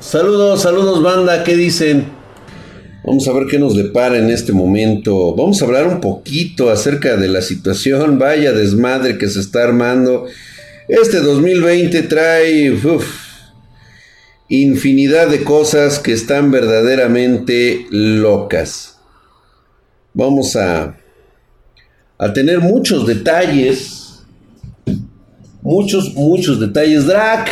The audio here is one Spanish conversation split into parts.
Saludos, saludos banda, ¿qué dicen? Vamos a ver qué nos depara en este momento. Vamos a hablar un poquito acerca de la situación, vaya desmadre que se está armando. Este 2020 trae infinidad de cosas que están verdaderamente locas. Vamos a, a tener muchos detalles. Muchos, muchos detalles. Drac,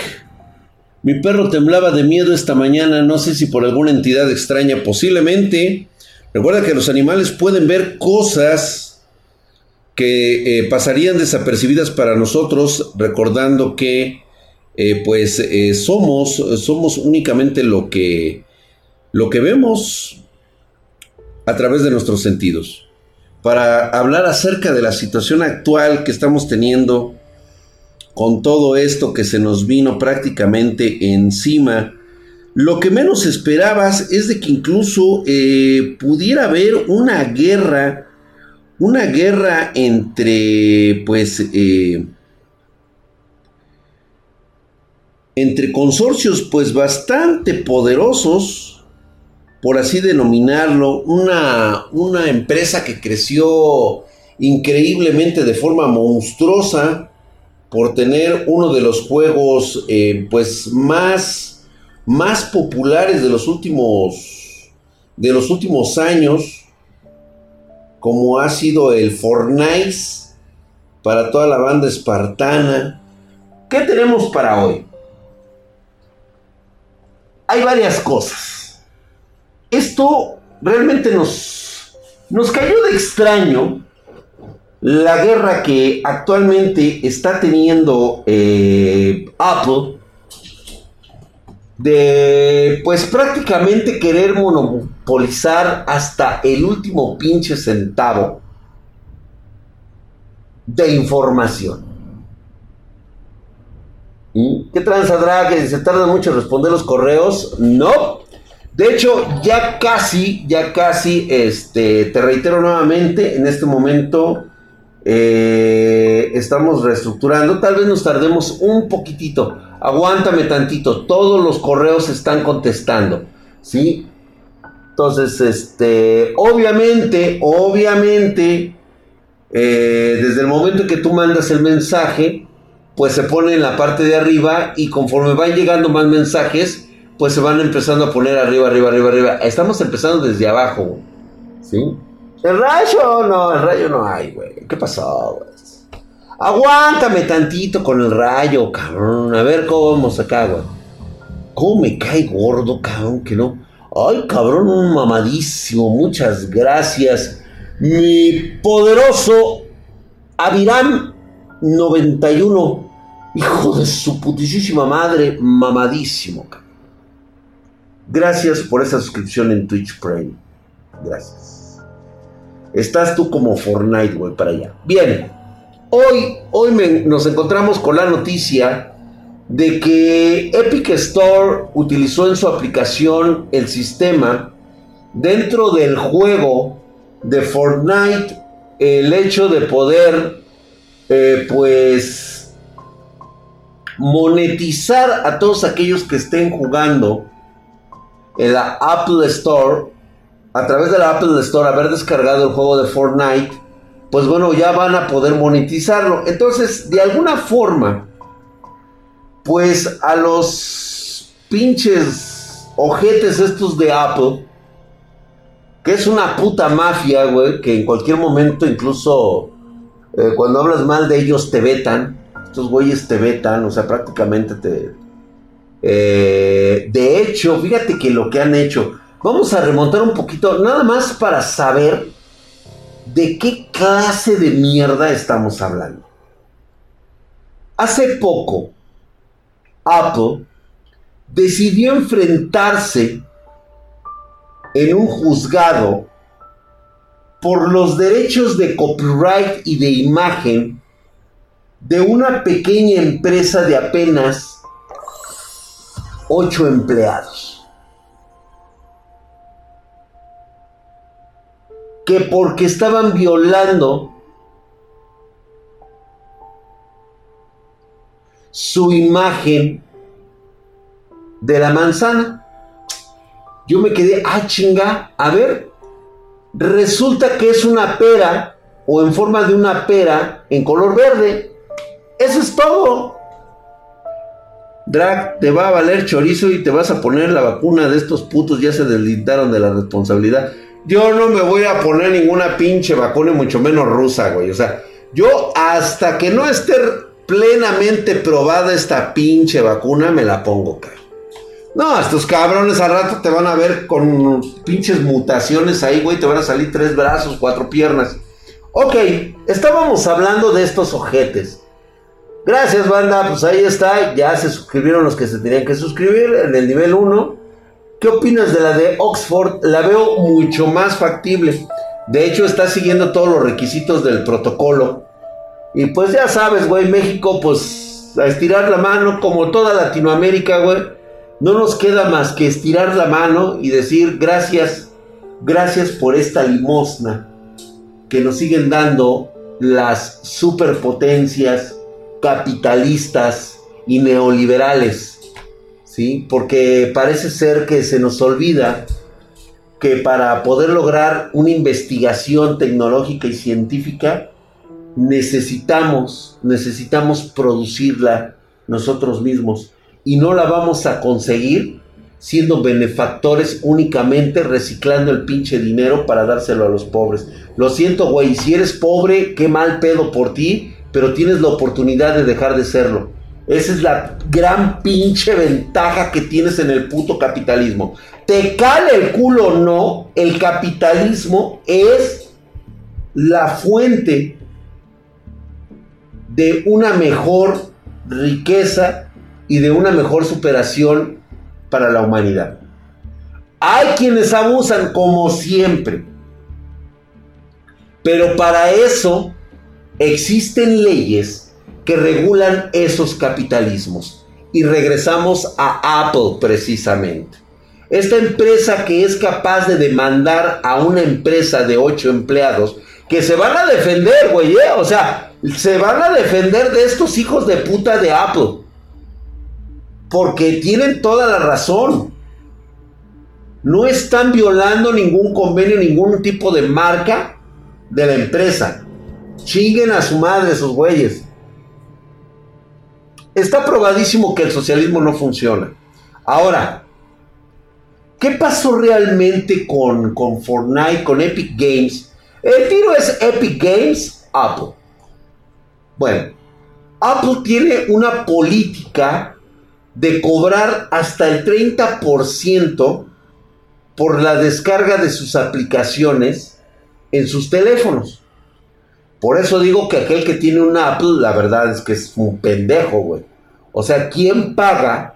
mi perro temblaba de miedo esta mañana, no sé si por alguna entidad extraña, posiblemente. Recuerda que los animales pueden ver cosas que eh, pasarían desapercibidas para nosotros, recordando que eh, pues eh, somos, somos únicamente lo que, lo que vemos a través de nuestros sentidos. Para hablar acerca de la situación actual que estamos teniendo con todo esto que se nos vino prácticamente encima, lo que menos esperabas es de que incluso eh, pudiera haber una guerra, una guerra entre, pues, eh, entre consorcios, pues, bastante poderosos, por así denominarlo, una, una empresa que creció increíblemente de forma monstruosa, por tener uno de los juegos eh, pues más, más populares de los últimos de los últimos años como ha sido el Fortnite para toda la banda espartana. ¿Qué tenemos para hoy? Hay varias cosas. Esto realmente nos, nos cayó de extraño la guerra que actualmente está teniendo eh, Apple de pues prácticamente querer monopolizar hasta el último pinche centavo de información. ¿Mm? ¿Qué transadrá? ¿Que se tarda mucho en responder los correos? No. De hecho, ya casi, ya casi, este, te reitero nuevamente, en este momento eh, estamos reestructurando. Tal vez nos tardemos un poquitito. Aguántame tantito. Todos los correos están contestando. ¿Sí? Entonces, este, obviamente, obviamente, eh, desde el momento que tú mandas el mensaje, pues se pone en la parte de arriba y conforme van llegando más mensajes, pues se van empezando a poner arriba, arriba, arriba, arriba. Estamos empezando desde abajo. ¿Sí? El rayo, no, el rayo no hay, güey. ¿Qué pasó, güey? Aguántame tantito con el rayo, cabrón. A ver cómo vamos acá, güey. ¿Cómo me cae gordo, cabrón? Que no. Ay, cabrón, un mamadísimo. Muchas gracias. Mi poderoso Aviram 91. Hijo de su putísima madre, mamadísimo, cabrón. Gracias por esa suscripción en Twitch Prime. Gracias. Estás tú como Fortnite, güey, para allá. Bien, hoy, hoy nos encontramos con la noticia de que Epic Store utilizó en su aplicación el sistema dentro del juego de Fortnite el hecho de poder eh, pues monetizar a todos aquellos que estén jugando en la Apple Store a través de la Apple Store haber descargado el juego de Fortnite, pues bueno, ya van a poder monetizarlo. Entonces, de alguna forma, pues a los pinches ojetes estos de Apple, que es una puta mafia, güey, que en cualquier momento incluso eh, cuando hablas mal de ellos te vetan, estos güeyes te vetan, o sea, prácticamente te... Eh, de hecho, fíjate que lo que han hecho, Vamos a remontar un poquito, nada más para saber de qué clase de mierda estamos hablando. Hace poco, Apple decidió enfrentarse en un juzgado por los derechos de copyright y de imagen de una pequeña empresa de apenas 8 empleados. Que porque estaban violando su imagen de la manzana. Yo me quedé, ah, chinga, a ver, resulta que es una pera o en forma de una pera en color verde. Eso es todo. Drag, te va a valer chorizo y te vas a poner la vacuna de estos putos, ya se deslindaron de la responsabilidad. Yo no me voy a poner ninguna pinche vacuna, mucho menos rusa, güey. O sea, yo hasta que no esté plenamente probada esta pinche vacuna, me la pongo, cara. No, estos cabrones al rato te van a ver con pinches mutaciones ahí, güey. Te van a salir tres brazos, cuatro piernas. Ok, estábamos hablando de estos ojetes. Gracias, banda. Pues ahí está. Ya se suscribieron los que se tenían que suscribir en el nivel 1. ¿Qué opinas de la de Oxford? La veo mucho más factible. De hecho, está siguiendo todos los requisitos del protocolo. Y pues ya sabes, güey, México, pues a estirar la mano, como toda Latinoamérica, güey. No nos queda más que estirar la mano y decir gracias, gracias por esta limosna que nos siguen dando las superpotencias capitalistas y neoliberales, ¿sí? Porque parece ser que se nos olvida que para poder lograr una investigación tecnológica y científica necesitamos necesitamos producirla nosotros mismos y no la vamos a conseguir siendo benefactores únicamente reciclando el pinche dinero para dárselo a los pobres. Lo siento, güey, si eres pobre, qué mal pedo por ti, pero tienes la oportunidad de dejar de serlo. Esa es la gran pinche ventaja que tienes en el puto capitalismo. Te cale el culo o no, el capitalismo es la fuente de una mejor riqueza y de una mejor superación para la humanidad. Hay quienes abusan como siempre. Pero para eso existen leyes que regulan esos capitalismos. Y regresamos a Apple precisamente. Esta empresa que es capaz de demandar a una empresa de ocho empleados que se van a defender, güey, ¿eh? o sea, se van a defender de estos hijos de puta de Apple. Porque tienen toda la razón. No están violando ningún convenio, ningún tipo de marca de la empresa. Chinguen a su madre esos güeyes. Está probadísimo que el socialismo no funciona. Ahora, ¿qué pasó realmente con, con Fortnite, con Epic Games? El tiro es Epic Games, Apple. Bueno, Apple tiene una política de cobrar hasta el 30% por la descarga de sus aplicaciones en sus teléfonos. Por eso digo que aquel que tiene una Apple, la verdad es que es un pendejo, güey. O sea, ¿quién paga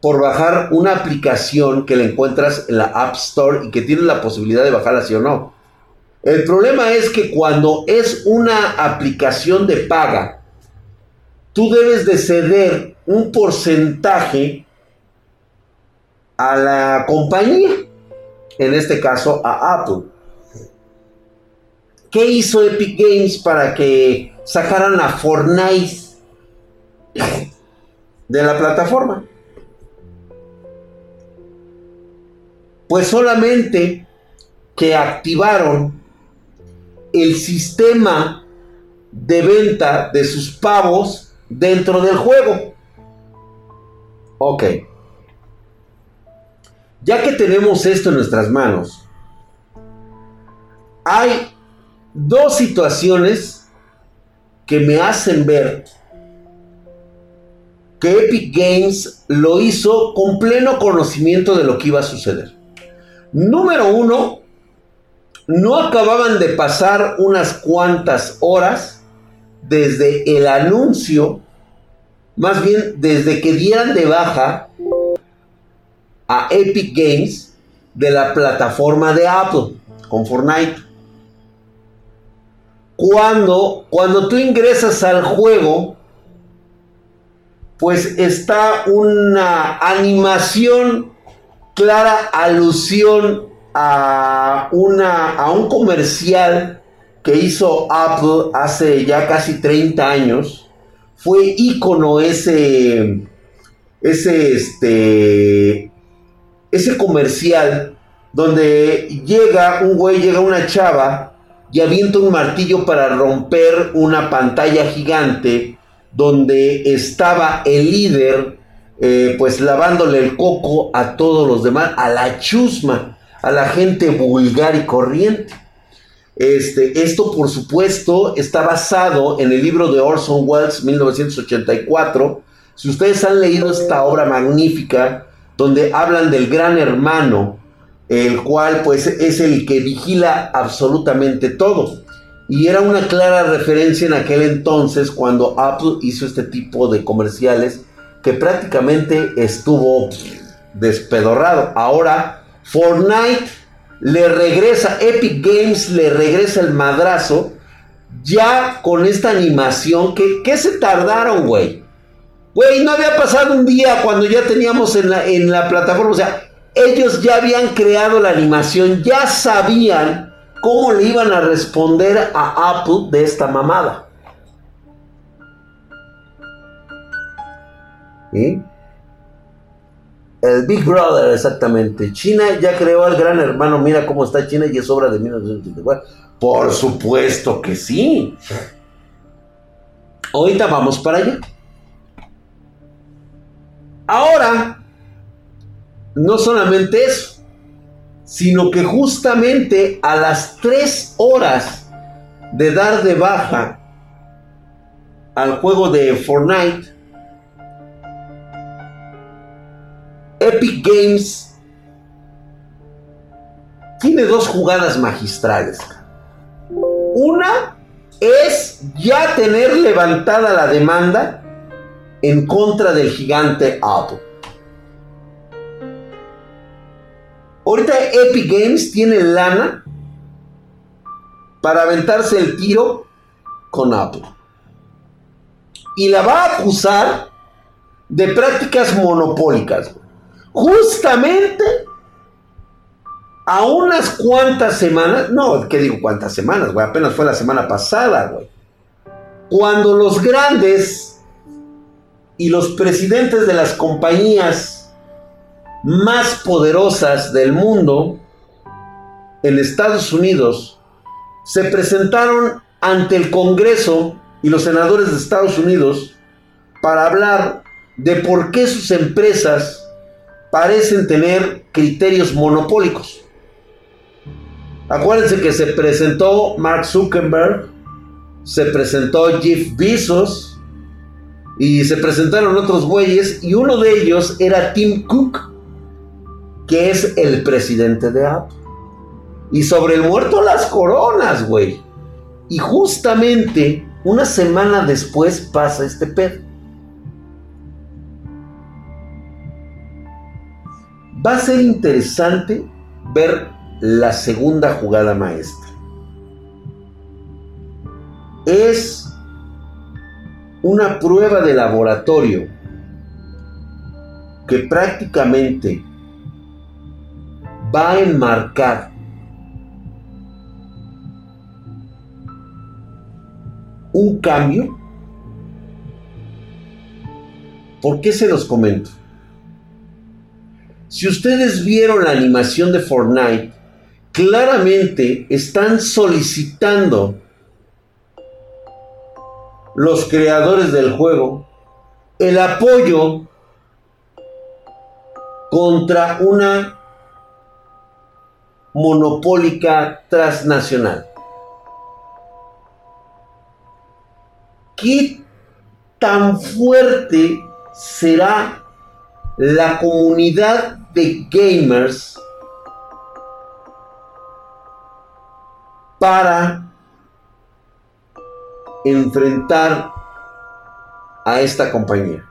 por bajar una aplicación que le encuentras en la App Store y que tienes la posibilidad de bajarla sí o no? El problema es que cuando es una aplicación de paga, tú debes de ceder un porcentaje a la compañía, en este caso a Apple. ¿Qué hizo Epic Games para que sacaran a Fortnite de la plataforma? Pues solamente que activaron el sistema de venta de sus pavos dentro del juego. Ok. Ya que tenemos esto en nuestras manos, hay dos situaciones que me hacen ver que Epic Games lo hizo con pleno conocimiento de lo que iba a suceder. Número uno, no acababan de pasar unas cuantas horas desde el anuncio, más bien desde que dieran de baja a Epic Games de la plataforma de Apple con Fortnite. Cuando, cuando tú ingresas al juego, pues está una animación clara alusión a, una, a un comercial que hizo Apple hace ya casi 30 años. Fue ícono ese, ese, este, ese comercial donde llega un güey, llega una chava y avienta un martillo para romper una pantalla gigante donde estaba el líder eh, pues lavándole el coco a todos los demás, a la chusma, a la gente vulgar y corriente. Este, esto, por supuesto, está basado en el libro de Orson Welles, 1984. Si ustedes han leído esta obra magnífica, donde hablan del gran hermano, el cual pues es el que vigila absolutamente todo. Y era una clara referencia en aquel entonces cuando Apple hizo este tipo de comerciales que prácticamente estuvo despedorrado. Ahora Fortnite le regresa, Epic Games le regresa el madrazo ya con esta animación que, ¿qué se tardaron, güey? Güey, no había pasado un día cuando ya teníamos en la, en la plataforma, o sea, ellos ya habían creado la animación, ya sabían cómo le iban a responder a Apple de esta mamada. El Big Brother, exactamente. China ya creó al gran hermano. Mira cómo está China y es obra de 1984. Por supuesto que sí. Ahorita vamos para allá. Ahora, no solamente eso, sino que justamente a las 3 horas de dar de baja al juego de Fortnite, Epic Games tiene dos jugadas magistrales. Una es ya tener levantada la demanda en contra del gigante Apple. Ahorita Epic Games tiene lana para aventarse el tiro con Apple. Y la va a acusar de prácticas monopólicas. Justamente a unas cuantas semanas, no, ¿qué digo cuántas semanas, güey? Apenas fue la semana pasada, güey. Cuando los grandes y los presidentes de las compañías más poderosas del mundo en Estados Unidos se presentaron ante el Congreso y los senadores de Estados Unidos para hablar de por qué sus empresas parecen tener criterios monopólicos. Acuérdense que se presentó Mark Zuckerberg, se presentó Jeff Bezos y se presentaron otros güeyes y uno de ellos era Tim Cook, que es el presidente de Apple. Y sobre el muerto las coronas, güey. Y justamente una semana después pasa este pedo. Va a ser interesante ver la segunda jugada maestra. Es una prueba de laboratorio que prácticamente va a enmarcar un cambio. ¿Por qué se los comento? Si ustedes vieron la animación de Fortnite, claramente están solicitando los creadores del juego el apoyo contra una monopólica transnacional. ¿Qué tan fuerte será la comunidad de gamers para enfrentar a esta compañía.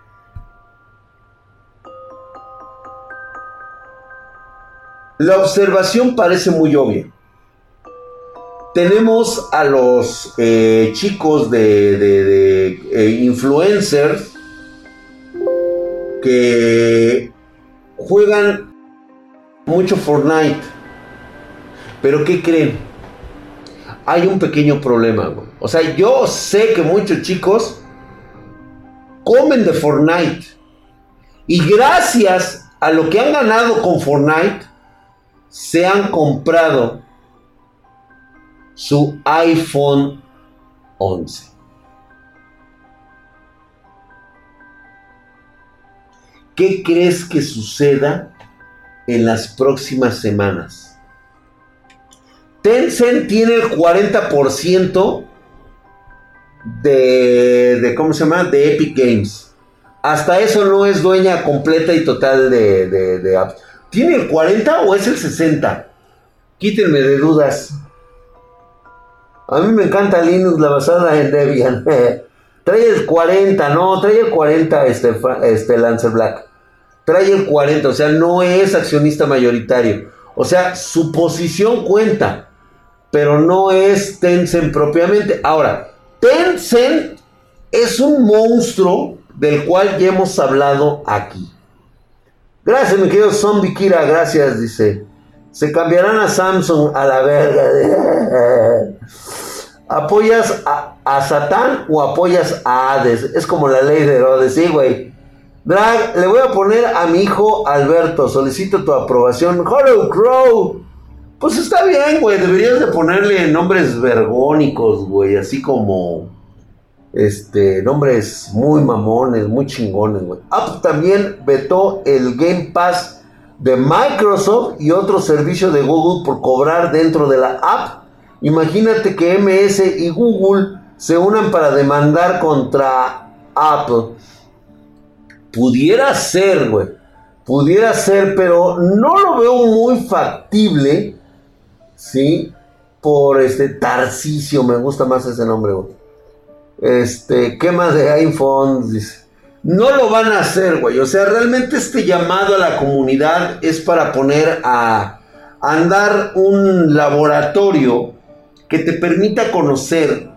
La observación parece muy obvia. Tenemos a los eh, chicos de, eh, influencers que juegan mucho Fortnite. Pero ¿qué creen? Hay un pequeño problema, O sea, yo sé que muchos chicos comen de Fortnite. Y gracias a lo que han ganado con Fortnite, se han comprado su iPhone 11. ¿Qué crees que suceda en las próximas semanas? Tencent tiene el 40% de, de, ¿cómo se llama? De Epic Games. Hasta eso no es dueña completa y total de, de. ¿Tiene el 40 o es el 60? Quítenme de dudas. A mí me encanta Linux, la basada en Debian. trae el 40, no, trae el 40 este, este Lancer Black. Trae el 40, o sea, no es accionista mayoritario. O sea, su posición cuenta, pero no es Tencent propiamente. Ahora, Tencent es un monstruo del cual ya hemos hablado aquí. Gracias, mi querido Zombie Kira, gracias, dice. Se cambiarán a Samsung a la verga. ¿Apoyas a, Satán o apoyas a Hades? Es como la ley de Herodes, sí, güey. Drag, le voy a poner a mi hijo Alberto, solicito tu aprobación. Hollow Crow. Pues está bien, güey, deberías de ponerle nombres vergónicos, güey, así como este, nombres muy mamones, muy chingones, güey. Apple también vetó el Game Pass de Microsoft y otro servicio de Google por cobrar dentro de la app. Imagínate que MS y Google se unan para demandar contra Apple. Pudiera ser, güey. Pudiera ser, pero no lo veo muy factible. ¿Sí? Por este Tarcisio, me gusta más ese nombre, güey. Este, ¿qué más de iPhones? Dice. No lo van a hacer, güey. O sea, realmente este llamado a la comunidad es para poner a andar un laboratorio que te permita conocer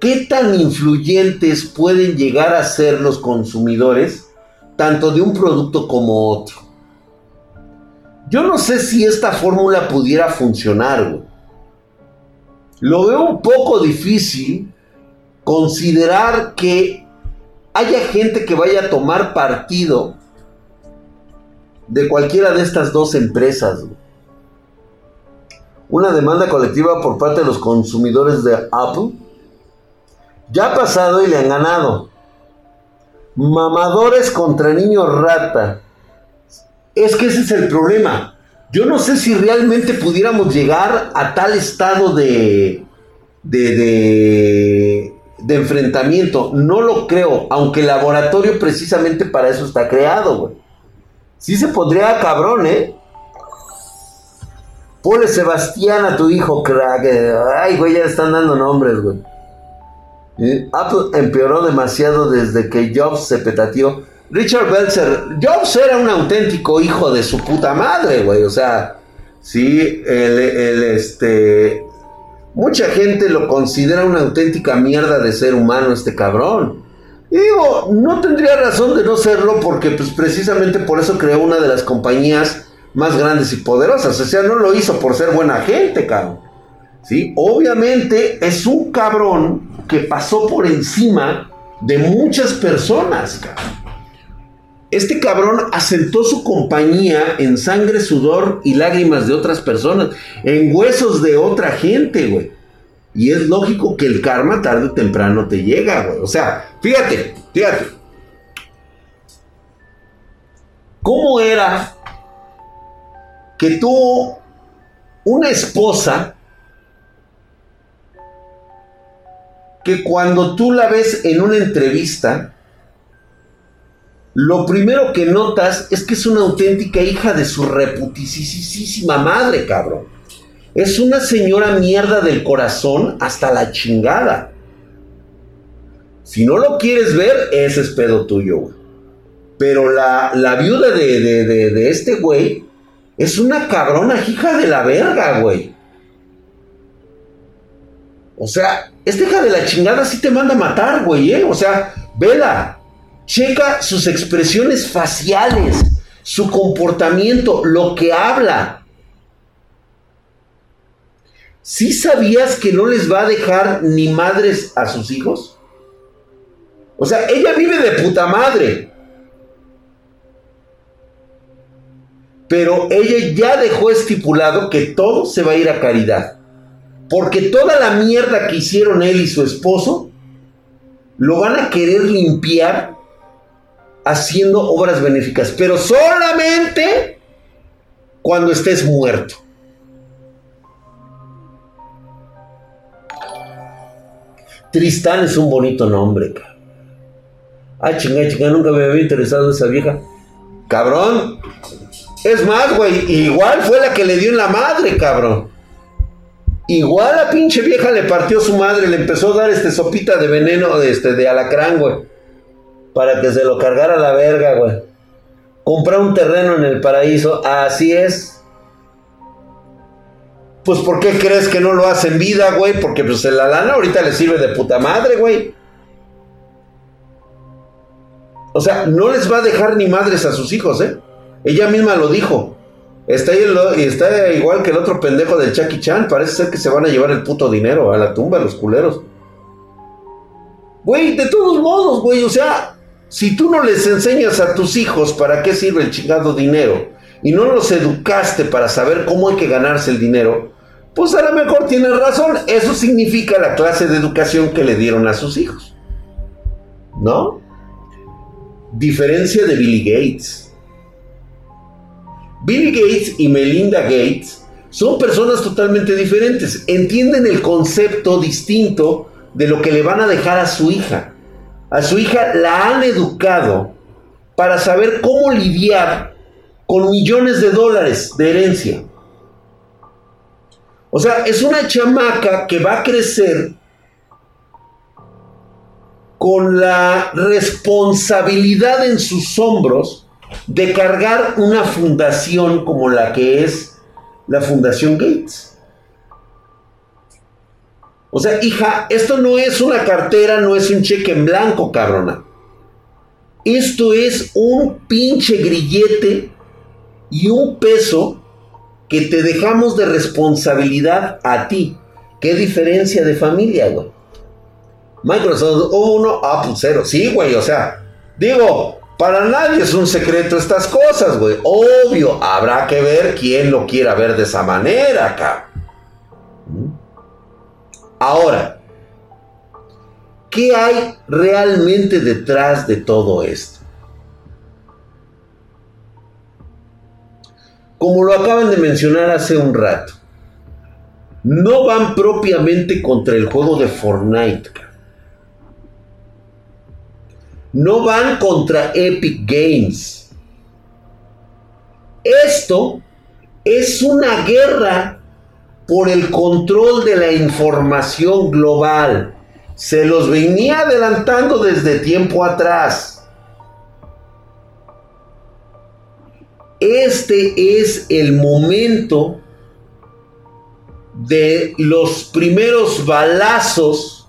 qué tan influyentes pueden llegar a ser los consumidores, tanto de un producto como otro. Yo no sé si esta fórmula pudiera funcionar, güey. Lo veo un poco difícil considerar que haya gente que vaya a tomar partido de cualquiera de estas dos empresas. Una demanda colectiva por parte de los consumidores de Apple ya ha pasado y le han ganado. Mamadores contra niños rata. Es que ese es el problema. Yo no sé si realmente pudiéramos llegar a tal estado de, de, de de enfrentamiento. No lo creo, aunque el laboratorio precisamente para eso está creado, güey. Sí se pondría cabrón, ¿eh? Ponle Sebastián a tu hijo, crack. Ay, güey, ya están dando nombres, güey. Apple empeoró demasiado desde que Jobs se petateó. Richard Belzer, Jobs era un auténtico hijo de su puta madre, güey. O sea, sí, el, el, este, Mucha gente lo considera una auténtica mierda de ser humano este cabrón. Y digo, no tendría razón de no serlo porque pues precisamente por eso creó una de las compañías más grandes y poderosas. O sea, no lo hizo por ser buena gente, cabrón. ¿Sí? Obviamente es un cabrón que pasó por encima de muchas personas, cabrón. Este cabrón asentó su compañía en sangre, sudor y lágrimas de otras personas, en huesos de otra gente, güey. Y es lógico que el karma tarde o temprano te llega, güey. O sea, fíjate, fíjate. ¿Cómo era que tú, una esposa, que cuando tú la ves en una entrevista, lo primero que notas es que es una auténtica hija de su reputisísima madre, cabrón. Es una señora mierda del corazón hasta la chingada. Si no lo quieres ver, ese es pedo tuyo, güey. Pero la, viuda de, de, este güey es una cabrona hija de la verga, güey. O sea, esta hija de la chingada sí te manda a matar, güey, ¿eh? O sea, vela. Checa sus expresiones faciales, su comportamiento, lo que habla. ¿Sí sabías que no les va a dejar ni madres a sus hijos? O sea, ella vive de puta madre. Pero ella ya dejó estipulado que todo se va a ir a caridad. Porque toda la mierda que hicieron él y su esposo, lo van a querer limpiar haciendo obras benéficas. Pero solamente cuando estés muerto. Tristán es un bonito nombre, cabrón. Ay, chinga, chinga, nunca me había interesado esa vieja. Cabrón. Es más, güey, igual fue la que le dio en la madre, cabrón. Igual la pinche vieja le partió su madre, le empezó a dar este sopita de veneno de, este, de alacrán, güey. Para que se lo cargara la verga, güey. Comprar un terreno en el paraíso, así es. Pues ¿por qué crees que no lo hace en vida, güey? Porque pues la lana ahorita le sirve de puta madre, güey. O sea, no les va a dejar ni madres a sus hijos, ¿eh? Ella misma lo dijo. Está, ahí está igual que el otro pendejo del Chucky Chan. Parece ser que se van a llevar el puto dinero a la tumba, los culeros. Güey, de todos modos, güey, o sea, si tú no les enseñas a tus hijos para qué sirve el chingado dinero y no los educaste para saber cómo hay que ganarse el dinero, pues a lo mejor tienes razón. Eso significa la clase de educación que le dieron a sus hijos. ¿No? Diferencia de Billy Gates. Billy Gates y Melinda Gates son personas totalmente diferentes. Entienden el concepto distinto de lo que le van a dejar a su hija. A su hija la han educado para saber cómo lidiar con millones de dólares de herencia. O sea, es una chamaca que va a crecer con la responsabilidad en sus hombros de cargar una fundación como la que es la Fundación Gates. O sea, hija, esto no es una cartera, no es un cheque en blanco, cabrona. Esto es un pinche grillete y un peso que te dejamos de responsabilidad a ti. ¿Qué diferencia de familia, güey? Microsoft 1, Apple 0. Sí, güey, o sea, digo, para nadie es un secreto estas cosas, güey. Obvio, habrá que ver quién lo quiera ver de esa manera acá. Ahora, ¿qué hay realmente detrás de todo esto? Como lo acaban de mencionar hace un rato, no van propiamente contra el juego de Fortnite no van contra Epic Games. Esto es una guerra por el control de la información global. Se los venía adelantando desde tiempo atrás. Este es el momento de los primeros balazos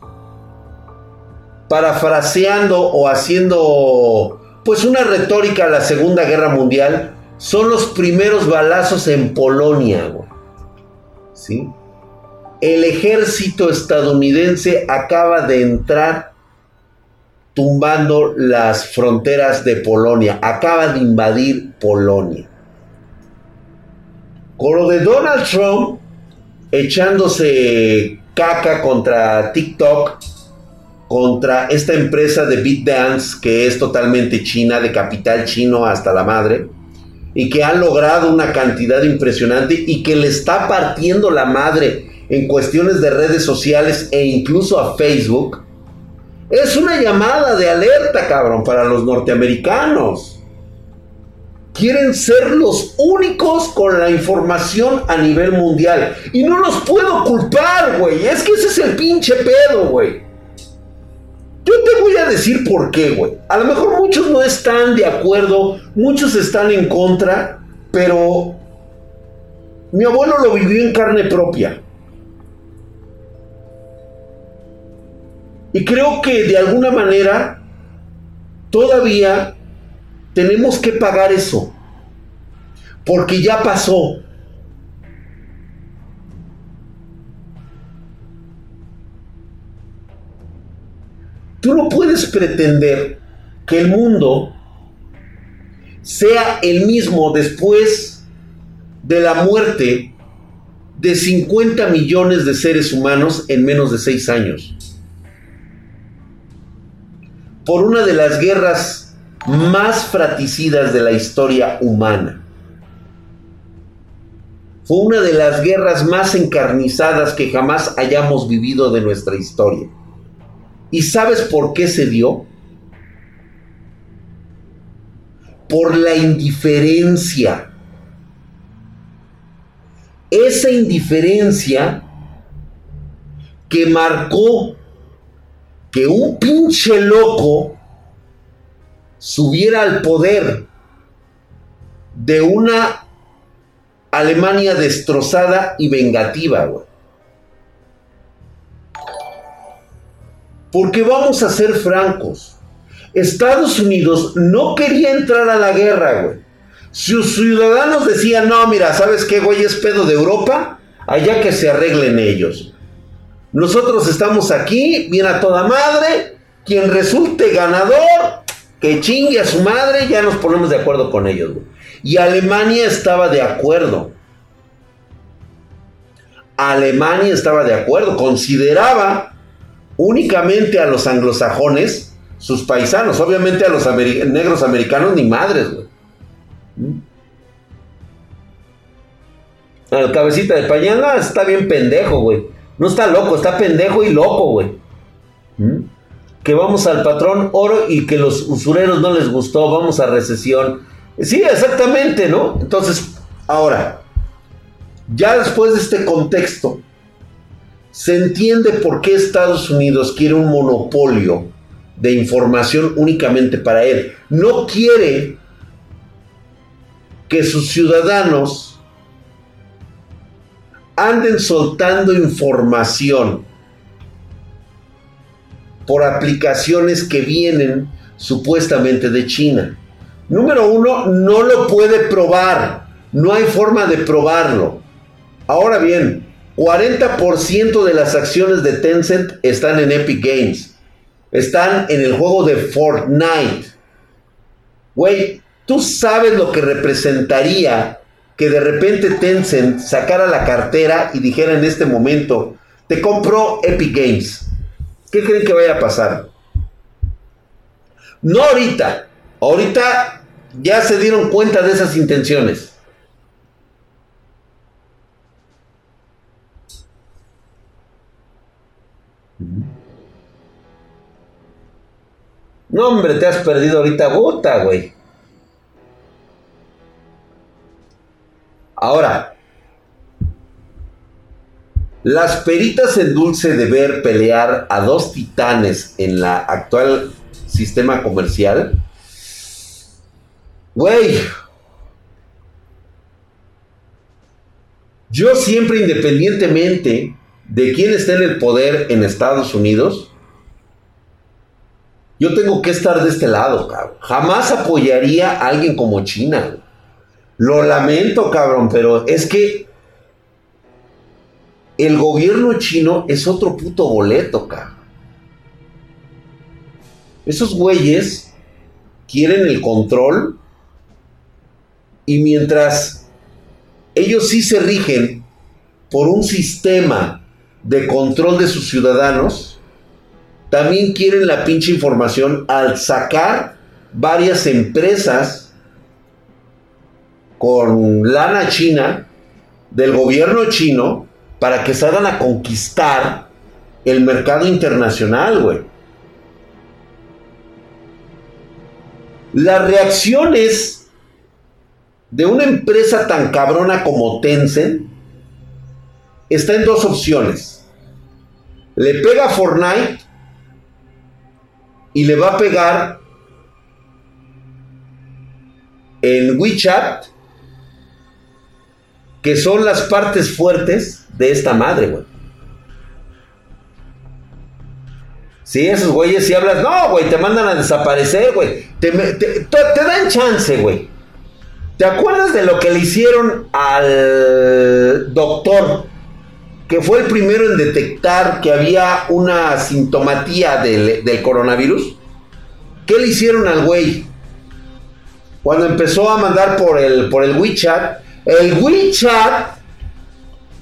parafraseando o haciendo pues una retórica a la Segunda Guerra Mundial, son los primeros balazos en Polonia. ¿Sí? El ejército estadounidense acaba de entrar tumbando las fronteras de Polonia, acaba de invadir Polonia. Con lo de Donald Trump echándose caca contra TikTok, contra esta empresa de BitDance que es totalmente china, de capital chino hasta la madre, y que ha logrado una cantidad impresionante y que le está partiendo la madre en cuestiones de redes sociales e incluso a Facebook, es una llamada de alerta, cabrón, para los norteamericanos. Quieren ser los únicos con la información a nivel mundial. Y no los puedo culpar, güey. Es que ese es el pinche pedo, güey. Yo te voy a decir por qué, güey. A lo mejor muchos no están de acuerdo, muchos están en contra, pero mi abuelo lo vivió en carne propia. Y creo que de alguna manera todavía tenemos que pagar eso. Porque ya pasó. Tú no puedes pretender que el mundo sea el mismo después de la muerte de 50 millones de seres humanos en menos de 6 años. Por una de las guerras más fraticidas de la historia humana. Fue una de las guerras más encarnizadas que jamás hayamos vivido de nuestra historia. ¿Y sabes por qué se dio? Por la indiferencia esa indiferencia que marcó que un pinche loco subiera al poder de una Alemania destrozada y vengativa, güey. Porque vamos a ser francos. Estados Unidos no quería entrar a la guerra, güey. Sus ciudadanos decían, no, mira, ¿sabes qué, güey? Es pedo de Europa, allá que se arreglen ellos. Nosotros estamos aquí, viene a toda madre, quien resulte ganador, que chingue a su madre, ya nos ponemos de acuerdo con ellos. Güey. Y Alemania estaba de acuerdo. Alemania estaba de acuerdo, consideraba únicamente a los anglosajones sus paisanos, obviamente a los negros americanos ni madres, güey. El cabecita de pañal está bien pendejo, güey. No está loco, está pendejo y loco, güey. ¿Mm? Que vamos al patrón oro y que los usureros no les gustó, vamos a recesión. Sí, exactamente, ¿no? Entonces, ahora, ya después de este contexto, se entiende por qué Estados Unidos quiere un monopolio de información únicamente para él. No quiere que sus ciudadanos anden soltando información por aplicaciones que vienen supuestamente de China. Número uno, no lo puede probar. No hay forma de probarlo. Ahora bien, 40% de las acciones de Tencent están en Epic Games. Están en el juego de Fortnite. Güey, ¿Tú sabes lo que representaría que de repente Tencent sacara la cartera y dijera en este momento, te compro Epic Games? ¿Qué creen que vaya a pasar? No ahorita. Ahorita ya se dieron cuenta de esas intenciones. No, hombre, te has perdido ahorita gota, güey. Ahora, las peritas en dulce de ver pelear a dos titanes en la actual sistema comercial. Güey. Yo siempre, independientemente de quién esté en el poder en Estados Unidos, yo tengo que estar de este lado, cabrón. Jamás apoyaría a alguien como China. Lo lamento, cabrón, pero es que el gobierno chino es otro puto boleto, cabrón. Esos güeyes quieren el control y mientras ellos sí se rigen por un sistema de control de sus ciudadanos, también quieren la pinche información al sacar varias empresas con lana china del gobierno chino para que salgan a conquistar el mercado internacional, güey. Las reacciones de una empresa tan cabrona como Tencent está en dos opciones. Le pega Fortnite y le va a pegar en WeChat que son las partes fuertes de esta madre, güey. Sí, esos güeyes, si hablas, no, güey, te mandan a desaparecer, güey. Te, dan chance, güey. ¿Te acuerdas de lo que le hicieron al doctor? Que fue el primero en detectar que había una sintomatía del, del coronavirus. ¿Qué le hicieron al güey? Cuando empezó a mandar por el, por el WeChat El WeChat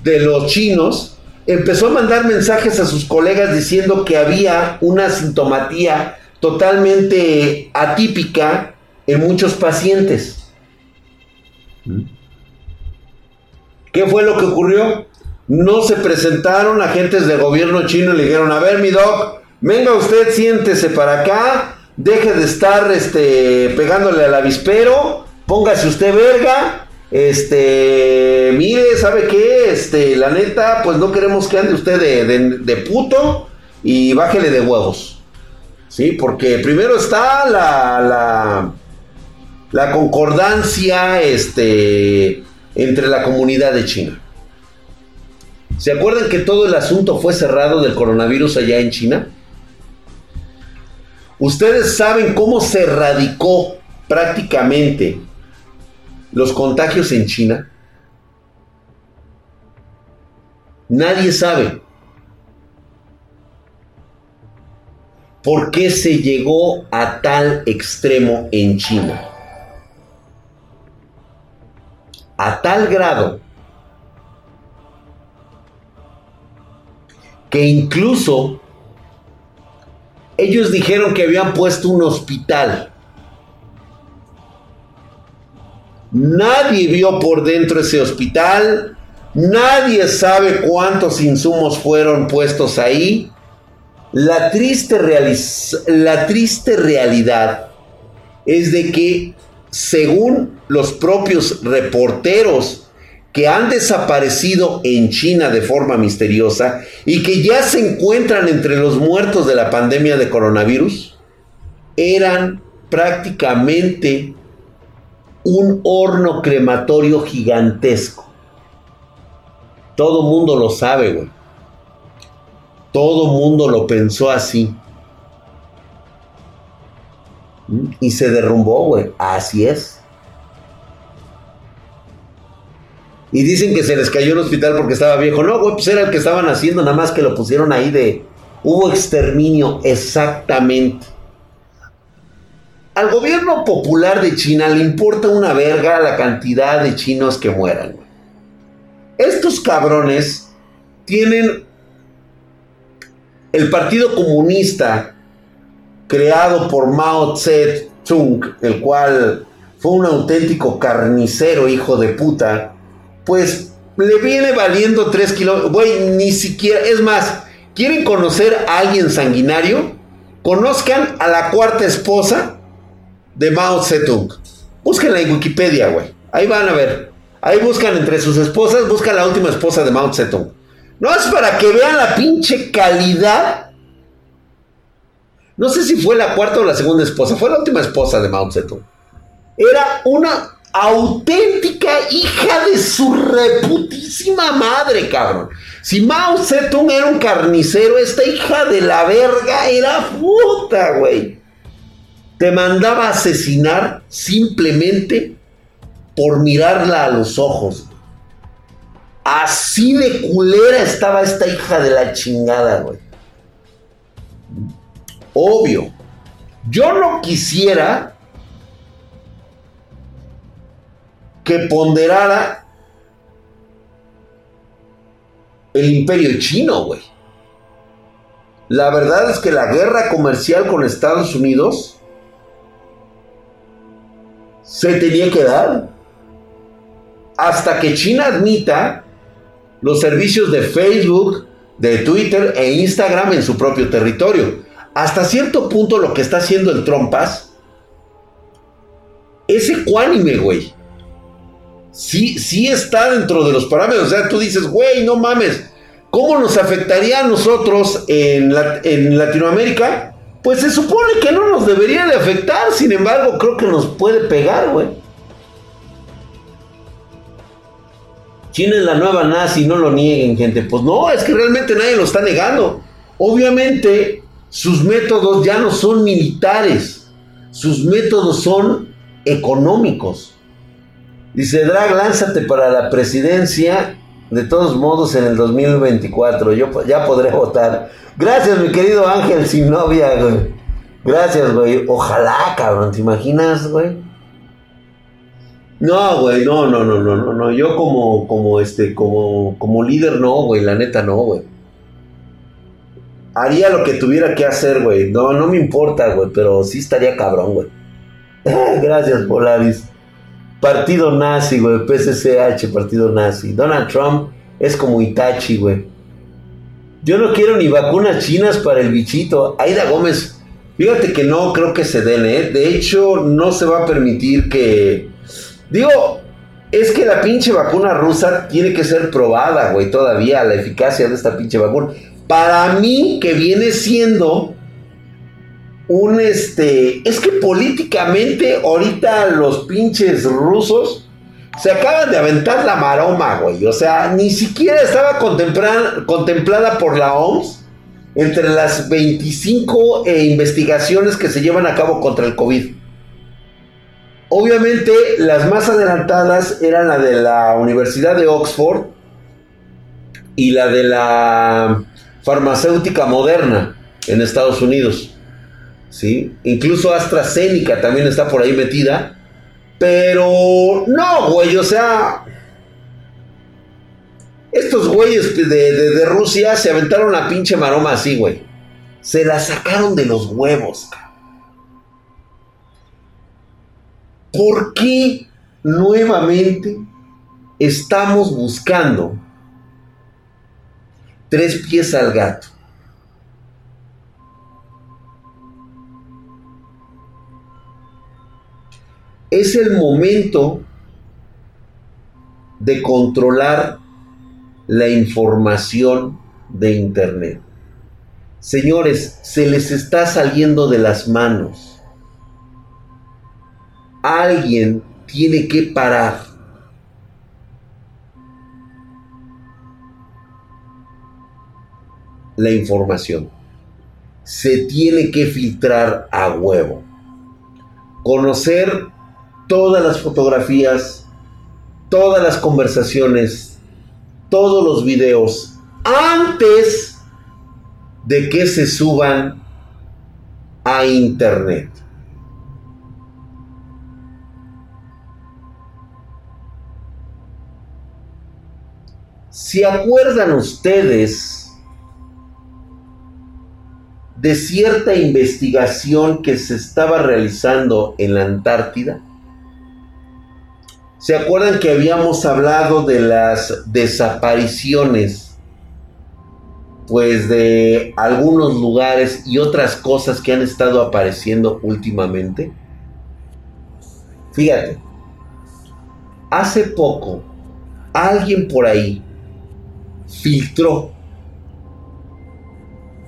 de los chinos empezó a mandar mensajes a sus colegas diciendo que había una sintomatía totalmente atípica en muchos pacientes. ¿Qué fue lo que ocurrió? No se presentaron agentes del gobierno chino y le dijeron, a ver mi doc, venga usted, siéntese para acá, deje de estar este, pegándole al avispero, póngase usted verga, este, mire, ¿sabe qué? Este, la neta, pues no queremos que ande usted de, puto y bájele de huevos. Sí, porque primero está la, la, la concordancia este, entre la comunidad de China. ¿Se acuerdan que todo el asunto fue cerrado del coronavirus allá en China? Ustedes saben cómo se erradicó prácticamente los contagios en China? Nadie sabe. ¿Por qué se llegó a tal extremo en China? A tal grado que incluso ellos dijeron que habían puesto un hospital Nadie vio por dentro ese hospital. Nadie sabe cuántos insumos fueron puestos ahí. La triste, la triste realidad es de que, según los propios reporteros que han desaparecido en China de forma misteriosa y que ya se encuentran entre los muertos de la pandemia de coronavirus, eran prácticamente un horno crematorio gigantesco. Todo mundo lo sabe, güey. Todo mundo lo pensó así. Y se derrumbó, güey. Así es. Y dicen que se les cayó el hospital porque estaba viejo. No, güey, pues era el que estaban haciendo, nada más que lo pusieron ahí de... Hubo exterminio, exactamente. Al gobierno popular de China le importa una verga la cantidad de chinos que mueran. Estos cabrones tienen el Partido Comunista creado por Mao Tse-tung, el cual fue un auténtico carnicero hijo de puta, pues le viene valiendo tres kilos. Güey, ni siquiera, es más, ¿quieren conocer a alguien sanguinario? Conozcan a la cuarta esposa de Mao Zedong. Búsquenla en Wikipedia, güey. Ahí van a ver. Ahí buscan entre sus esposas, buscan la última esposa de Mao Zedong. No es para que vean la pinche calidad. No sé si fue la cuarta o la segunda esposa. Fue la última esposa de Mao Zedong. Era una auténtica hija de su reputísima madre, cabrón. Si Mao Zedong era un carnicero, esta hija de la verga era puta, güey te mandaba a asesinar simplemente por mirarla a los ojos. Así de culera estaba esta hija de la chingada, güey. Obvio. Yo no quisiera que ponderara el imperio chino, güey. La verdad es que la guerra comercial con Estados Unidos se tenía que dar. Hasta que China admita los servicios de Facebook, de Twitter e Instagram en su propio territorio. Hasta cierto punto lo que está haciendo el Trompas es ecuánime, güey. Sí, sí está dentro de los parámetros. O sea, tú dices, güey, no mames. ¿Cómo nos afectaría a nosotros en, en Latinoamérica? Pues se supone que no nos debería de afectar, sin embargo, creo que nos puede pegar, güey. China es la nueva nazi, no lo nieguen, gente. Pues no, es que realmente nadie lo está negando. Obviamente, sus métodos ya no son militares, sus métodos son económicos. Dice, Drag, lánzate para la presidencia. De todos modos, en el 2024 yo ya podré votar. Gracias, mi querido Ángel sin novia, güey. Gracias, güey. Ojalá, cabrón. ¿Te imaginas, güey? No, güey, no, no, no, no, no, no. Yo como, como, este, como, como líder, no, güey, la neta, no, güey. Haría lo que tuviera que hacer, güey. No, no me importa, güey, pero sí estaría cabrón, güey. Gracias, Polaris. Partido nazi, güey. PCCH, partido nazi. Donald Trump es como Itachi, güey. Yo no quiero ni vacunas chinas para el bichito. Aida Gómez, fíjate que no creo que se den, ¿eh? De hecho, no se va a permitir que Digo, es que la pinche vacuna rusa tiene que ser probada, güey, todavía, la eficacia de esta pinche vacuna. Para mí, que viene siendo un este. Es que políticamente, ahorita los pinches rusos se acaban de aventar la maroma, güey. O sea, ni siquiera estaba contemplada por la OMS entre las 25 eh, investigaciones que se llevan a cabo contra el COVID. Obviamente las más adelantadas eran la de la Universidad de Oxford y la de la farmacéutica moderna en Estados Unidos. ¿Sí? Incluso AstraZeneca también está por ahí metida. Pero no, güey, o sea... Estos güeyes de, de Rusia se aventaron la pinche maroma así, güey. Se la sacaron de los huevos. ¿Por qué nuevamente estamos buscando tres pies al gato? Es el momento de controlar la información de Internet. Señores, se les está saliendo de las manos alguien tiene que parar. La información. Se tiene que filtrar a huevo. Conocer todas las fotografías, todas las conversaciones, todos los videos antes de que se suban a internet. ¿Se acuerdan ustedes de cierta investigación que se estaba realizando en la Antártida? ¿Se acuerdan que habíamos hablado de las desapariciones? Pues de algunos lugares y otras cosas que han estado apareciendo últimamente. Fíjate, hace poco alguien por ahí filtró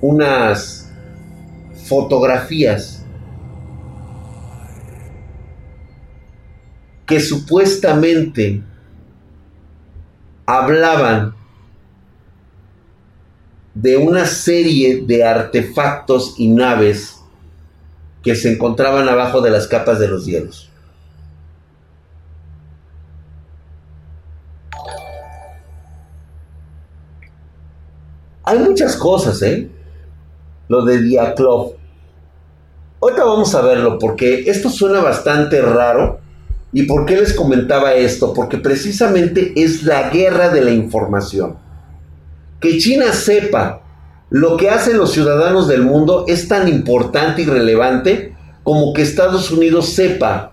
unas fotografías que supuestamente hablaban de una serie de artefactos y naves que se encontraban abajo de las capas de los hielos. Hay muchas cosas, ¿eh? Lo de Diaclov. Ahorita vamos a verlo porque esto suena bastante raro. ¿Y por qué les comentaba esto? Porque precisamente es la guerra de la información. Que China sepa lo que hacen los ciudadanos del mundo es tan importante y relevante como que Estados Unidos sepa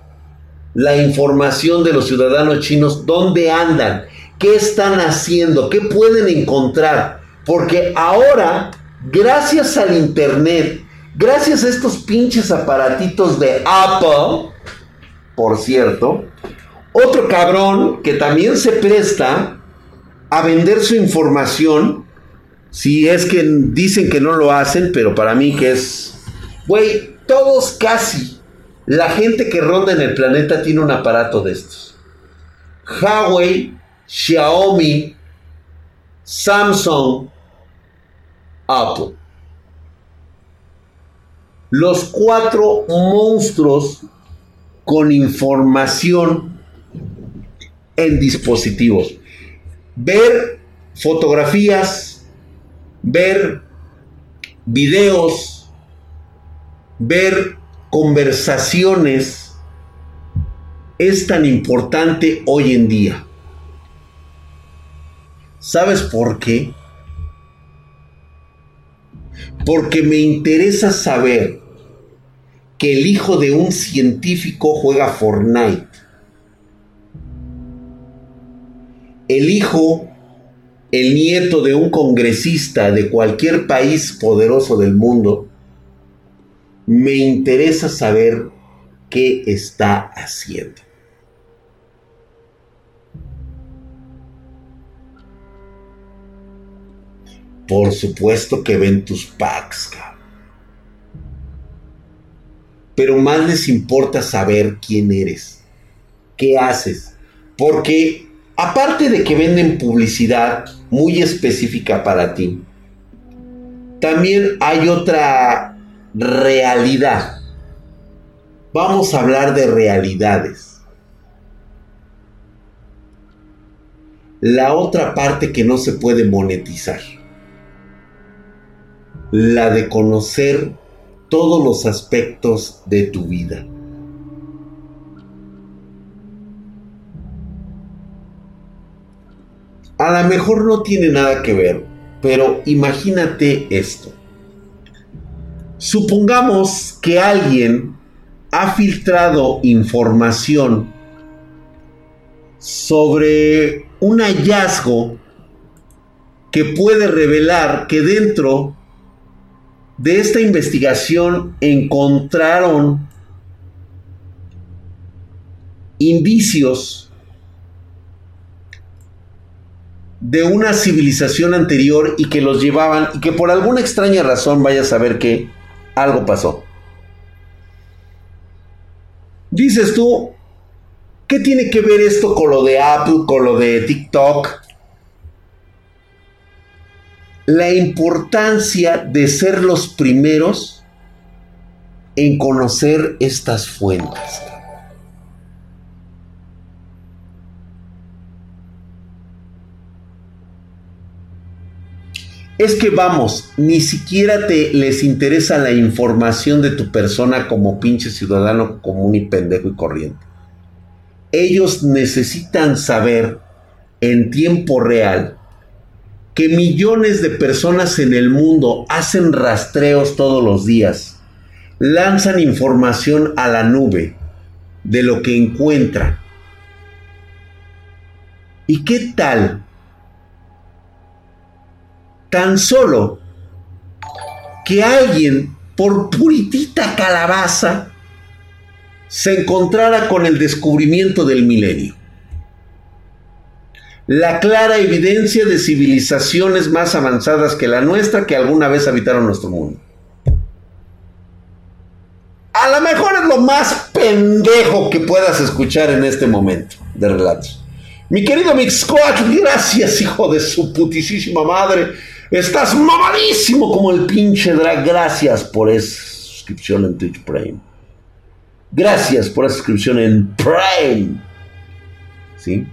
la información de los ciudadanos chinos, dónde andan, qué están haciendo, qué pueden encontrar porque ahora, gracias al Internet, gracias a estos pinches aparatitos de Apple, por cierto, otro cabrón que también se presta a vender su información, si es que dicen que no lo hacen, pero para mí que es, güey, todos casi, la gente que ronda en el planeta tiene un aparato de estos. Huawei, Xiaomi, Samsung, Apple. Los cuatro monstruos con información en dispositivos. Ver fotografías, ver videos, ver conversaciones es tan importante hoy en día? ¿Sabes por qué? Porque me interesa saber que el hijo de un científico juega Fortnite. El hijo, el nieto de un congresista de cualquier país poderoso del mundo, me interesa saber qué está haciendo. Por supuesto que ven tus packs, Pero más les importa saber quién eres, qué haces. Porque aparte de que venden publicidad muy específica para ti, también hay otra realidad. Vamos a hablar de realidades. La otra parte que no se puede monetizar la de conocer todos los aspectos de tu vida. A lo mejor no tiene nada que ver, pero imagínate esto. Supongamos que alguien ha filtrado información sobre un hallazgo que puede revelar que dentro de esta investigación encontraron indicios de una civilización anterior y que los llevaban y que por alguna extraña razón vaya a saber que algo pasó. Dices tú, ¿qué tiene que ver esto con lo de Apple, con lo de TikTok? La importancia de ser los primeros en conocer estas fuentes. Es que vamos, ni siquiera te les interesa la información de tu persona como pinche ciudadano común y pendejo y corriente. Ellos necesitan saber en tiempo real que millones de personas en el mundo hacen rastreos todos los días, lanzan información a la nube de lo que encuentran. ¿Y qué tal? Tan solo que alguien por puritita calabaza se encontrara con el descubrimiento del milenio la clara evidencia de civilizaciones más avanzadas que la nuestra que alguna vez habitaron nuestro mundo. A lo mejor es lo más pendejo que puedas escuchar en este momento de relatos. Mi querido Mixcoat, gracias, hijo de su putisísima madre. Estás mamadísimo como el pinche drag. Gracias por esa suscripción en Twitch Prime. Gracias por esa suscripción en Prime. ¿Sí?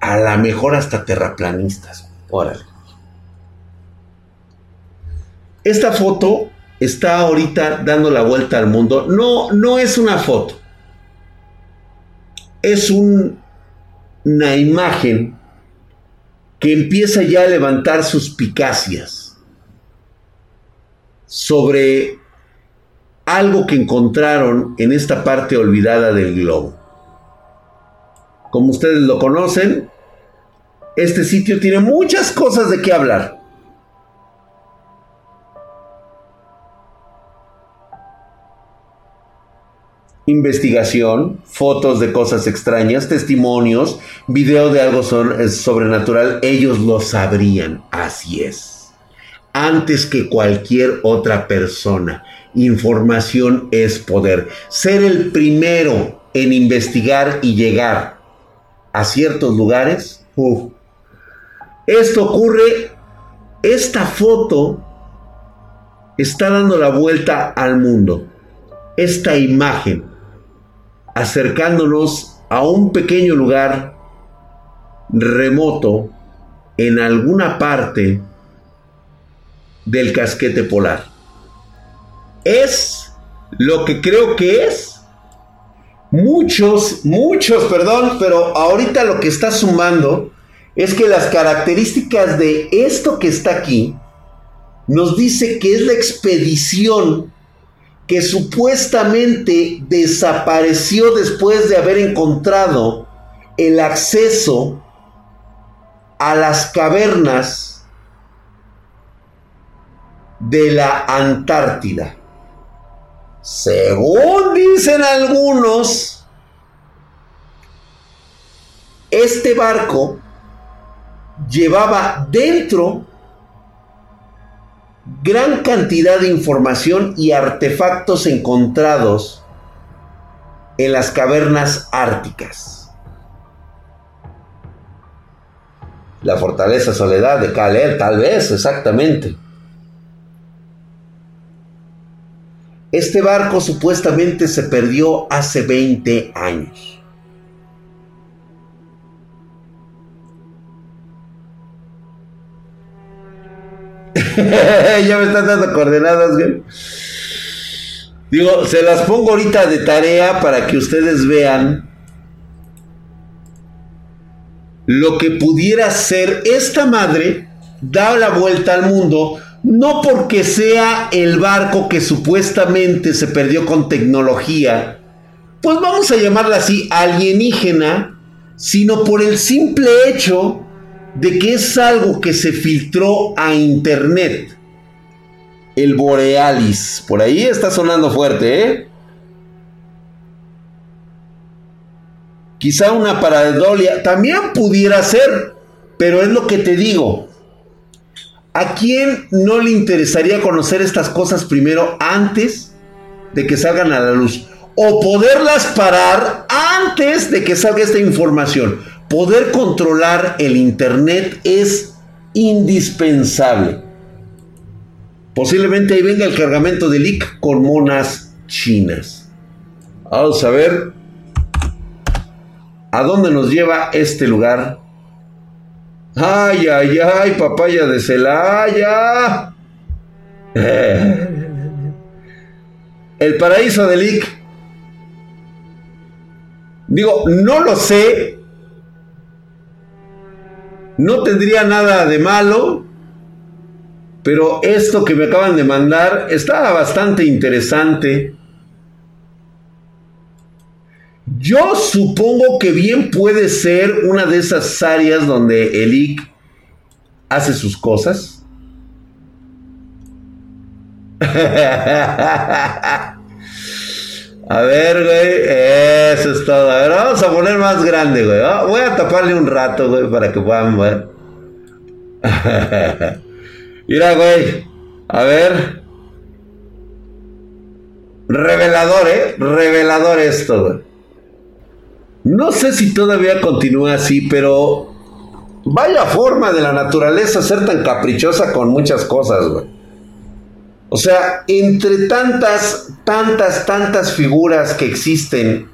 A la mejor hasta terraplanistas. Órale. Esta foto está ahorita dando la vuelta al mundo. No, no es una foto. Es una imagen que empieza ya a levantar suspicacias sobre algo que encontraron en esta parte olvidada del globo. Como ustedes lo conocen, este sitio tiene muchas cosas de qué hablar. investigación, fotos de cosas extrañas, testimonios, video de algo sobrenatural, ellos lo sabrían, así es. Antes que cualquier otra persona, información es poder. Ser el primero en investigar y llegar a ciertos lugares, esto ocurre, esta foto está dando la vuelta al mundo. Esta imagen, acercándonos a un pequeño lugar remoto en alguna parte del casquete polar. Es lo que creo que es. Muchos, muchos, perdón, pero ahorita lo que está sumando es que las características de esto que está aquí nos dice que es la expedición que supuestamente desapareció después de haber encontrado el acceso a las cavernas de la Antártida. Según dicen algunos, este barco llevaba dentro gran cantidad de información y artefactos encontrados en las cavernas árticas. La fortaleza soledad de Kalel, tal vez, exactamente. Este barco supuestamente se perdió hace 20 años. ya me están dando coordenadas. Digo, se las pongo ahorita de tarea para que ustedes vean lo que pudiera ser esta madre da la vuelta al mundo, no porque sea el barco que supuestamente se perdió con tecnología, pues vamos a llamarla así alienígena, sino por el simple hecho de que es algo que se filtró a internet. El Borealis. Por ahí está sonando fuerte, ¿eh? Quizá una paradolia también pudiera ser, pero es lo que te digo. ¿A quién no le interesaría conocer estas cosas primero antes de que salgan a la luz? O poderlas parar antes de que salga esta información poder controlar el Internet es indispensable. Posiblemente ahí venga el cargamento de leak con monas chinas. Vamos a ver a dónde nos lleva este lugar. Ay, ay, ay, papaya de Celaya. El paraíso de Lick. Digo, no lo sé, no tendría nada de malo, pero esto que me acaban de mandar está bastante interesante. Yo supongo que bien puede ser una de esas áreas donde el IC hace sus cosas. A ver, güey. Eso es todo. A ver, vamos a poner más grande, güey. Voy a taparle un rato, güey, para que puedan ver. Mira, güey. A ver. Revelador, ¿eh? Revelador esto, güey. No sé si todavía continúa así, pero vaya forma de la naturaleza ser tan caprichosa con muchas cosas, güey. O sea, entre tantas, tantas, tantas figuras que existen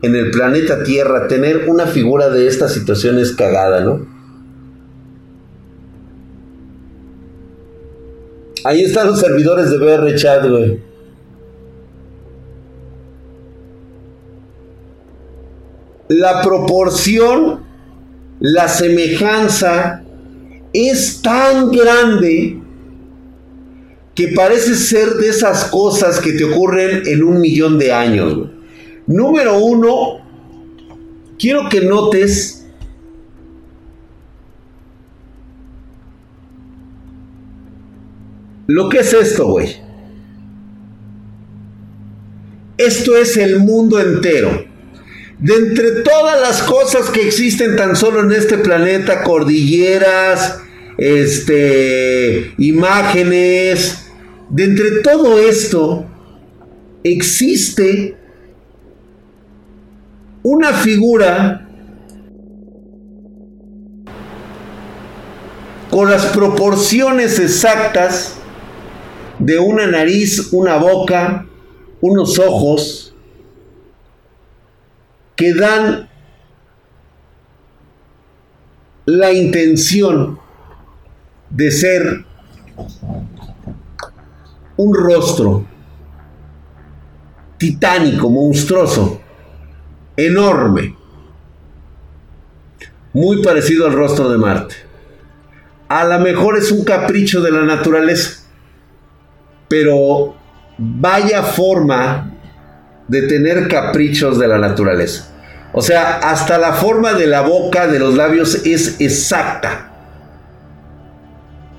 en el planeta Tierra, tener una figura de esta situación es cagada, ¿no? Ahí están los servidores de BR Chat, güey. La proporción, la semejanza es tan grande que parece ser de esas cosas que te ocurren en un millón de años. Número uno, quiero que notes lo que es esto, güey. Esto es el mundo entero. De entre todas las cosas que existen tan solo en este planeta, cordilleras, este, imágenes, de entre todo esto, existe una figura con las proporciones exactas de una nariz, una boca, unos ojos, que dan la intención de ser un rostro titánico, monstruoso, enorme, muy parecido al rostro de Marte. A lo mejor es un capricho de la naturaleza, pero vaya forma de tener caprichos de la naturaleza. O sea, hasta la forma de la boca, de los labios es exacta.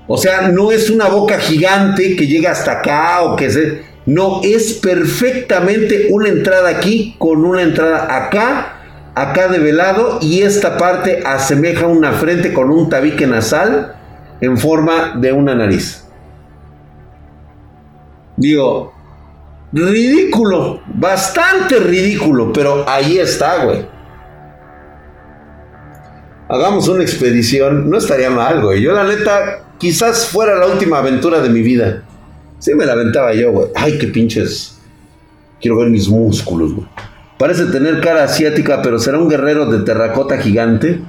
O sea, no es una boca gigante que llega hasta acá o que se... No, es perfectamente una entrada aquí con una entrada acá, acá de velado y esta parte asemeja una frente con un tabique nasal en forma de una nariz. Digo, ridículo, bastante ridículo, pero ahí está, güey. Hagamos una expedición, no estaría mal, güey. Yo la neta, quizás fuera la última aventura de mi vida. Sí me la aventaba yo, güey. Ay, qué pinches. Quiero ver mis músculos, güey. Parece tener cara asiática, pero será un guerrero de terracota gigante.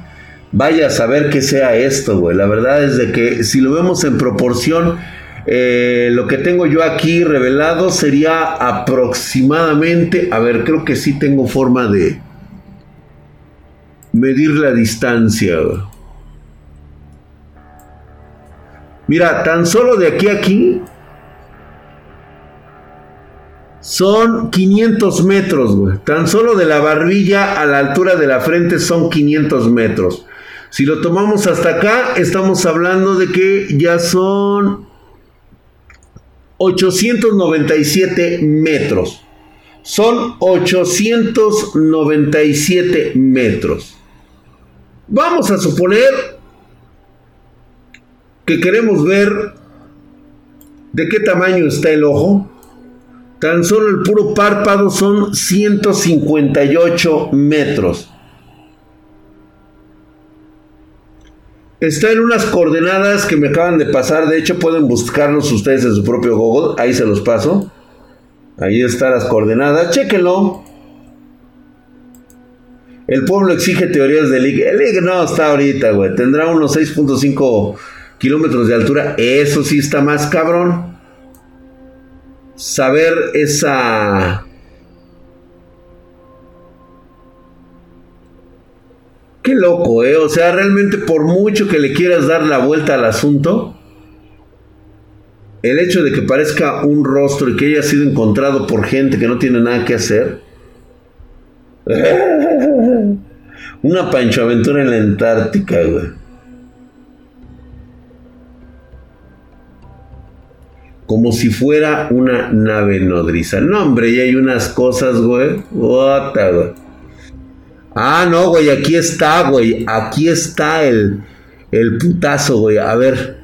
Vaya a saber qué sea esto, güey. La verdad es de que si lo vemos en proporción, eh, lo que tengo yo aquí revelado sería aproximadamente, a ver, creo que sí tengo forma de medir la distancia. Mira, tan solo de aquí a aquí son 500 metros, güey. Tan solo de la barbilla a la altura de la frente son 500 metros. Si lo tomamos hasta acá, estamos hablando de que ya son 897 metros. Son 897 metros. Vamos a suponer que queremos ver de qué tamaño está el ojo. Tan solo el puro párpado son 158 metros. Está en unas coordenadas que me acaban de pasar. De hecho, pueden buscarlos ustedes en su propio Google. Ahí se los paso. Ahí están las coordenadas. Chéquenlo. El pueblo exige teorías de League. El League no está ahorita, güey. Tendrá unos 6.5 kilómetros de altura. Eso sí está más cabrón. Saber esa Qué loco, ¿eh? O sea, realmente por mucho que le quieras dar la vuelta al asunto, el hecho de que parezca un rostro y que haya sido encontrado por gente que no tiene nada que hacer. Una Pancho Aventura en la Antártica, güey. Como si fuera una nave nodriza. No, hombre, y hay unas cosas, güey. What, güey. Ah, no, güey, aquí está, güey. Aquí está el, el putazo, güey. A ver.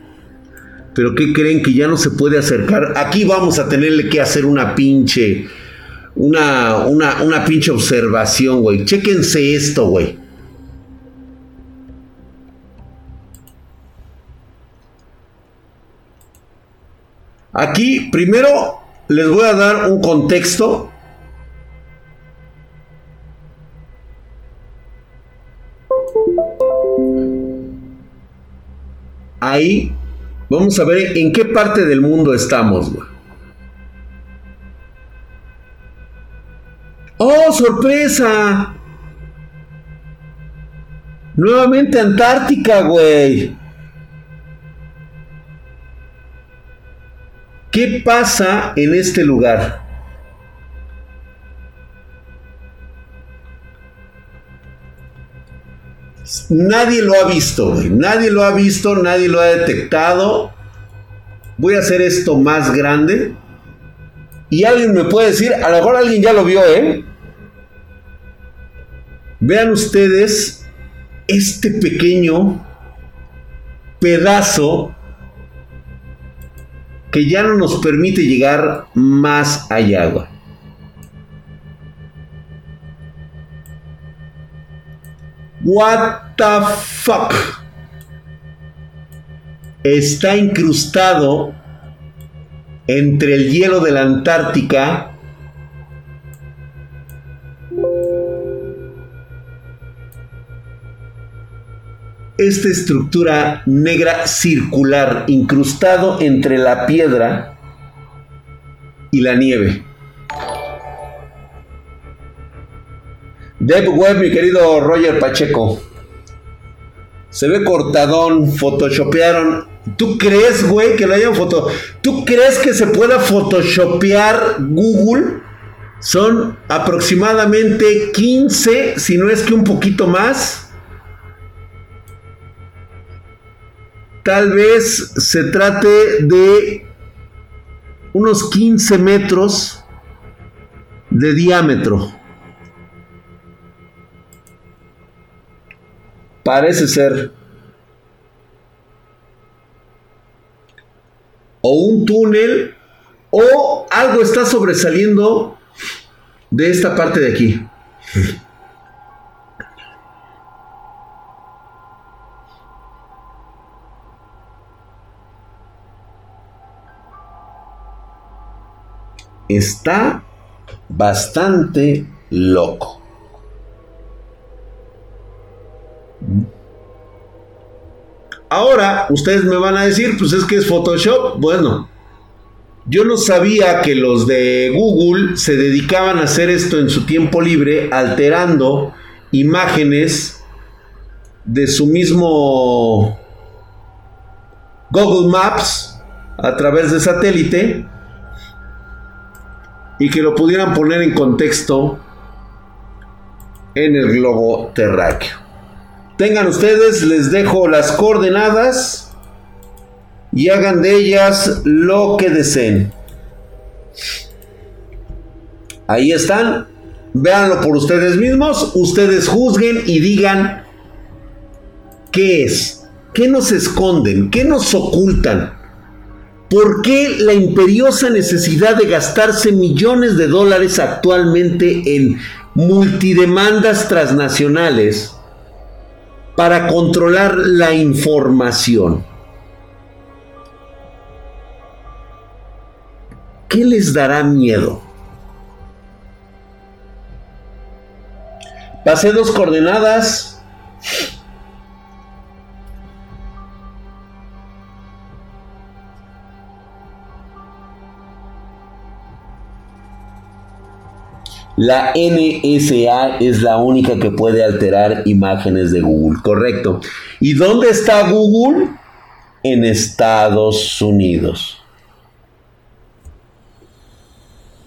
Pero ¿qué creen que ya no se puede acercar? Aquí vamos a tenerle que hacer una pinche. Una, una, una pinche observación, güey. Chéquense esto, güey. Aquí, primero, les voy a dar un contexto ahí vamos a ver en qué parte del mundo estamos. ¡Oh, sorpresa! Nuevamente Antártica, güey. ¿Qué pasa en este lugar? Nadie lo ha visto, Nadie lo ha visto, nadie lo ha detectado. Voy a hacer esto más grande. Y alguien me puede decir, a lo mejor alguien ya lo vio, ¿eh? Vean ustedes este pequeño pedazo que ya no nos permite llegar más allá. What the fuck? Está incrustado entre el hielo de la Antártica esta estructura negra circular incrustado entre la piedra y la nieve. Dev Web, mi querido Roger Pacheco. Se ve cortadón, photoshopearon. ¿Tú crees, güey, que lo hayan foto? ¿Tú crees que se pueda photoshopear Google? Son aproximadamente 15, si no es que un poquito más. Tal vez se trate de unos 15 metros de diámetro. Parece ser. O un túnel o algo está sobresaliendo de esta parte de aquí. Está bastante loco. Ahora, ustedes me van a decir, pues es que es Photoshop. Bueno, yo no sabía que los de Google se dedicaban a hacer esto en su tiempo libre, alterando imágenes de su mismo Google Maps a través de satélite y que lo pudieran poner en contexto en el globo terráqueo. Tengan ustedes, les dejo las coordenadas y hagan de ellas lo que deseen. Ahí están. Véanlo por ustedes mismos. Ustedes juzguen y digan qué es. ¿Qué nos esconden? ¿Qué nos ocultan? ¿Por qué la imperiosa necesidad de gastarse millones de dólares actualmente en multidemandas transnacionales para controlar la información? ¿Qué les dará miedo? Pasé dos coordenadas. La NSA es la única que puede alterar imágenes de Google, correcto. ¿Y dónde está Google? En Estados Unidos.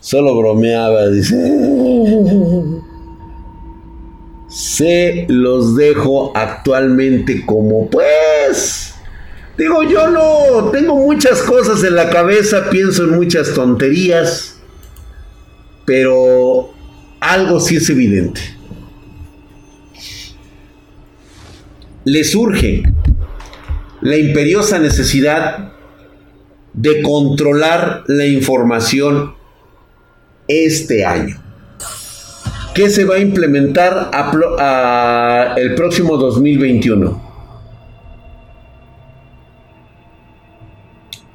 Solo bromeaba, dice. Se los dejo actualmente como pues. Digo, yo no tengo muchas cosas en la cabeza, pienso en muchas tonterías, pero algo sí es evidente. Le surge la imperiosa necesidad de controlar la información este año. ¿Qué se va a implementar el próximo 2021?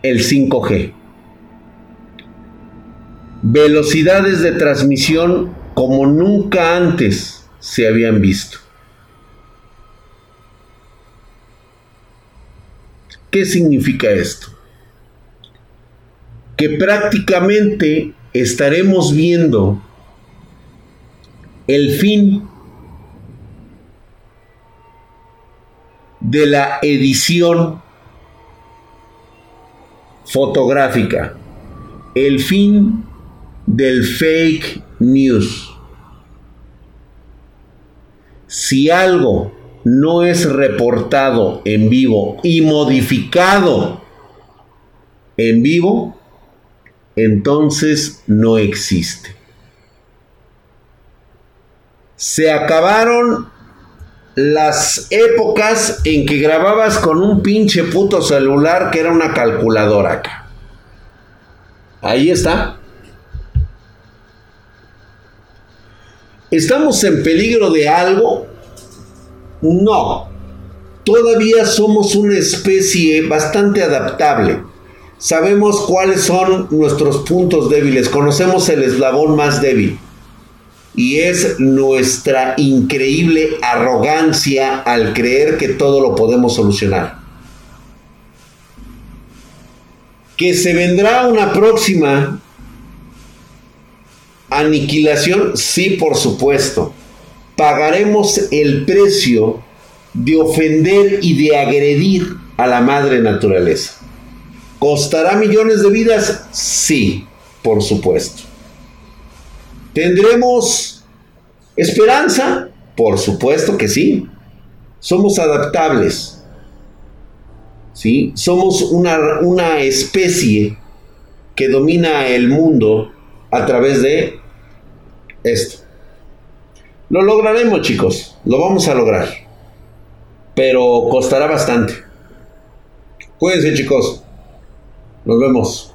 El 5G. Velocidades de transmisión como nunca antes se habían visto. ¿Qué significa esto? Que prácticamente estaremos viendo el fin de la edición fotográfica, el fin del fake news. Si algo no es reportado en vivo y modificado en vivo, entonces no existe. Se acabaron las épocas en que grababas con un pinche puto celular que era una calculadora acá. Ahí está. ¿Estamos en peligro de algo? No. Todavía somos una especie bastante adaptable. Sabemos cuáles son nuestros puntos débiles, conocemos el eslabón más débil. Y es nuestra increíble arrogancia al creer que todo lo podemos solucionar. Que se vendrá una próxima aniquilación, sí, por supuesto. pagaremos el precio de ofender y de agredir a la madre naturaleza. ¿Costará millones de vidas? Sí, por supuesto. ¿Tendremos esperanza? Por supuesto que sí. Somos adaptables. ¿Sí? Somos una, una especie que domina el mundo a través de esto. Lo lograremos, chicos. Lo vamos a lograr. Pero costará bastante. Cuídense, chicos. Nos vemos.